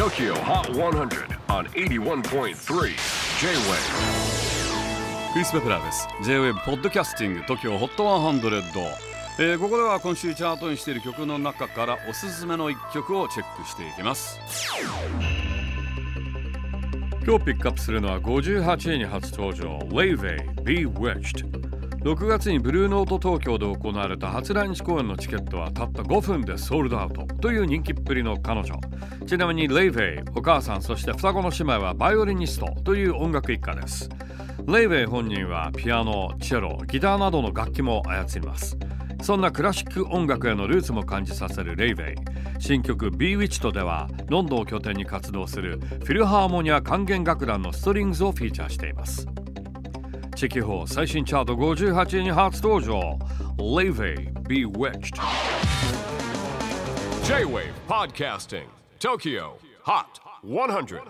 TOKYO HOT 100 on 81.3 J-WAVE. クリス・ベプラーです。J-WAVE ポッドキャスティング TOKYO HOT 100、えー、ここでは今週チャートにしている曲の中からおすすめの一曲をチェックしていきます。今日ピックアップするのは58位に初登場。Lave Bewitched 6月にブルーノート東京で行われた初来日公演のチケットはたった5分でソールドアウトという人気っぷりの彼女。ちなみにレイヴェイお母さんそして双子の姉妹はバイオリニストという音楽一家です。レイヴェイ本人はピアノチェロギターなどの楽器も操ります。そんなクラシック音楽へのルーツも感じさせるレイヴェイ新曲 b e w i t c h ではロンドンを拠点に活動するフィルハーモニア管弦楽団のストリングスをフィーチャーしています。チェキホー最新チャート58位に初登場 Leve Bewitched J-Wave Podcasting Tokyo Hot 100